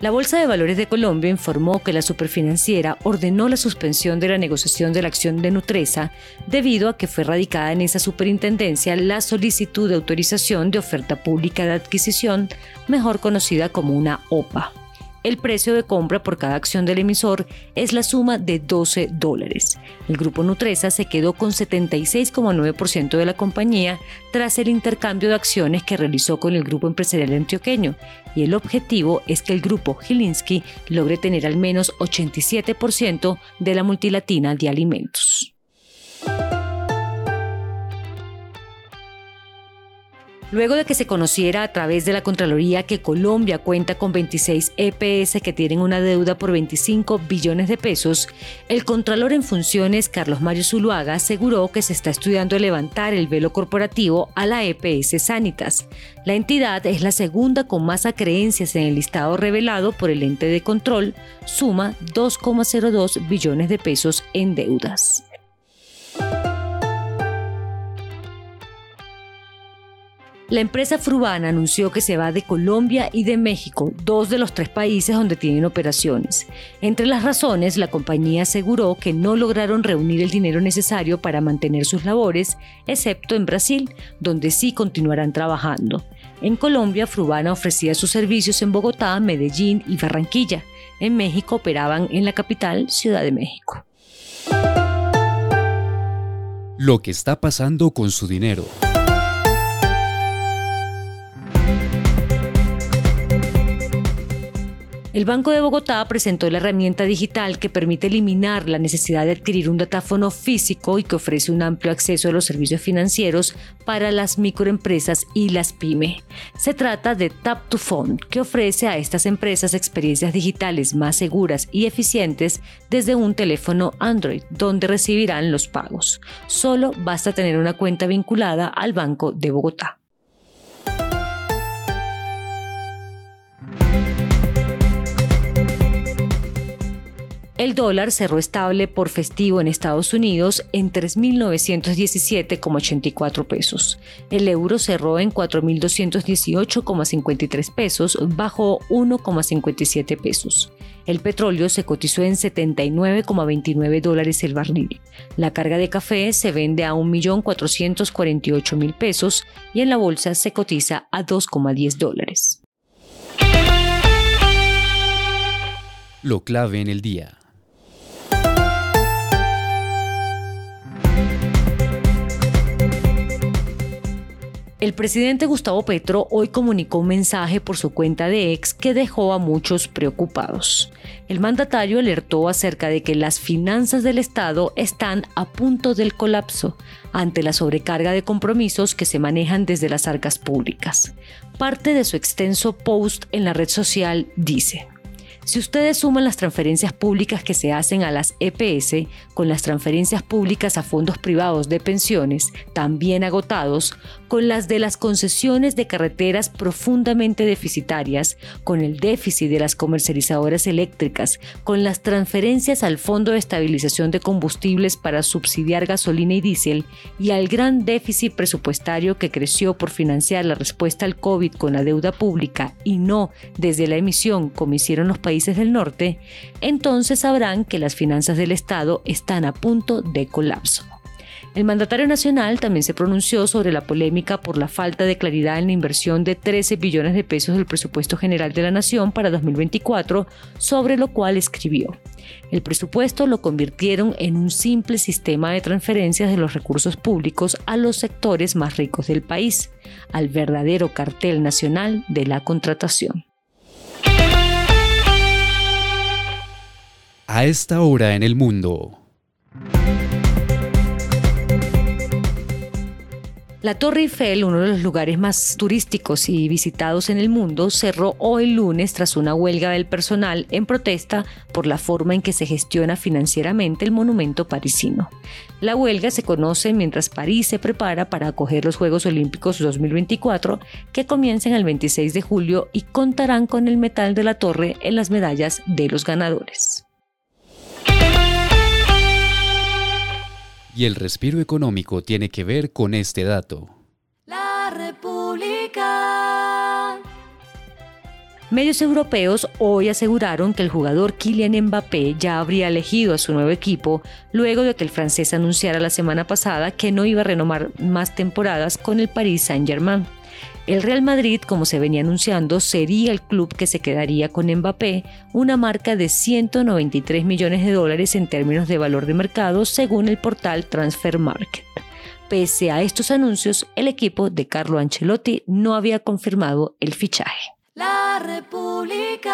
La Bolsa de Valores de Colombia informó que la superfinanciera ordenó la suspensión de la negociación de la acción de Nutresa debido a que fue radicada en esa superintendencia la solicitud de autorización de oferta pública de adquisición, mejor conocida como una OPA. El precio de compra por cada acción del emisor es la suma de 12 dólares. El grupo Nutresa se quedó con 76,9% de la compañía tras el intercambio de acciones que realizó con el grupo empresarial antioqueño y el objetivo es que el grupo Gilinski logre tener al menos 87% de la multilatina de alimentos. Luego de que se conociera a través de la Contraloría que Colombia cuenta con 26 EPS que tienen una deuda por 25 billones de pesos, el Contralor en funciones Carlos Mario Zuluaga aseguró que se está estudiando levantar el velo corporativo a la EPS Sanitas. La entidad es la segunda con más acreencias en el listado revelado por el ente de control, suma 2,02 billones de pesos en deudas. La empresa Frubana anunció que se va de Colombia y de México, dos de los tres países donde tienen operaciones. Entre las razones, la compañía aseguró que no lograron reunir el dinero necesario para mantener sus labores, excepto en Brasil, donde sí continuarán trabajando. En Colombia, Frubana ofrecía sus servicios en Bogotá, Medellín y Barranquilla. En México operaban en la capital, Ciudad de México. Lo que está pasando con su dinero. El Banco de Bogotá presentó la herramienta digital que permite eliminar la necesidad de adquirir un datáfono físico y que ofrece un amplio acceso a los servicios financieros para las microempresas y las pyme. Se trata de Tap to Phone, que ofrece a estas empresas experiencias digitales más seguras y eficientes desde un teléfono Android, donde recibirán los pagos. Solo basta tener una cuenta vinculada al Banco de Bogotá. El dólar cerró estable por festivo en Estados Unidos en 3.917,84 pesos. El euro cerró en 4.218,53 pesos, bajó 1,57 pesos. El petróleo se cotizó en 79,29 dólares el barril. La carga de café se vende a 1.448.000 pesos y en la bolsa se cotiza a 2,10 dólares. Lo clave en el día. El presidente Gustavo Petro hoy comunicó un mensaje por su cuenta de ex que dejó a muchos preocupados. El mandatario alertó acerca de que las finanzas del Estado están a punto del colapso ante la sobrecarga de compromisos que se manejan desde las arcas públicas. Parte de su extenso post en la red social dice, si ustedes suman las transferencias públicas que se hacen a las EPS con las transferencias públicas a fondos privados de pensiones, también agotados, con las de las concesiones de carreteras profundamente deficitarias, con el déficit de las comercializadoras eléctricas, con las transferencias al Fondo de Estabilización de Combustibles para subsidiar gasolina y diésel y al gran déficit presupuestario que creció por financiar la respuesta al COVID con la deuda pública y no desde la emisión como hicieron los países del norte, entonces sabrán que las finanzas del Estado están a punto de colapso. El mandatario nacional también se pronunció sobre la polémica por la falta de claridad en la inversión de 13 billones de pesos del presupuesto general de la Nación para 2024, sobre lo cual escribió. El presupuesto lo convirtieron en un simple sistema de transferencias de los recursos públicos a los sectores más ricos del país, al verdadero cartel nacional de la contratación. Esta hora en el mundo. La Torre Eiffel, uno de los lugares más turísticos y visitados en el mundo, cerró hoy lunes tras una huelga del personal en protesta por la forma en que se gestiona financieramente el monumento parisino. La huelga se conoce mientras París se prepara para acoger los Juegos Olímpicos 2024 que comienzan el 26 de julio y contarán con el metal de la torre en las medallas de los ganadores. Y el respiro económico tiene que ver con este dato. La República. Medios europeos hoy aseguraron que el jugador Kylian Mbappé ya habría elegido a su nuevo equipo luego de que el francés anunciara la semana pasada que no iba a renovar más temporadas con el Paris Saint-Germain. El Real Madrid, como se venía anunciando, sería el club que se quedaría con Mbappé, una marca de 193 millones de dólares en términos de valor de mercado, según el portal Transfer Market. Pese a estos anuncios, el equipo de Carlo Ancelotti no había confirmado el fichaje. La República.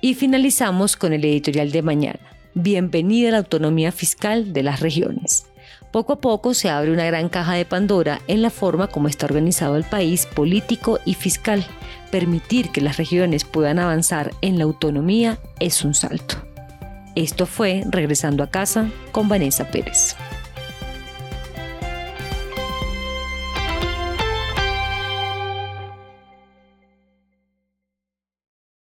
Y finalizamos con el editorial de mañana. Bienvenida a la autonomía fiscal de las regiones. Poco a poco se abre una gran caja de Pandora en la forma como está organizado el país político y fiscal. Permitir que las regiones puedan avanzar en la autonomía es un salto. Esto fue Regresando a casa con Vanessa Pérez.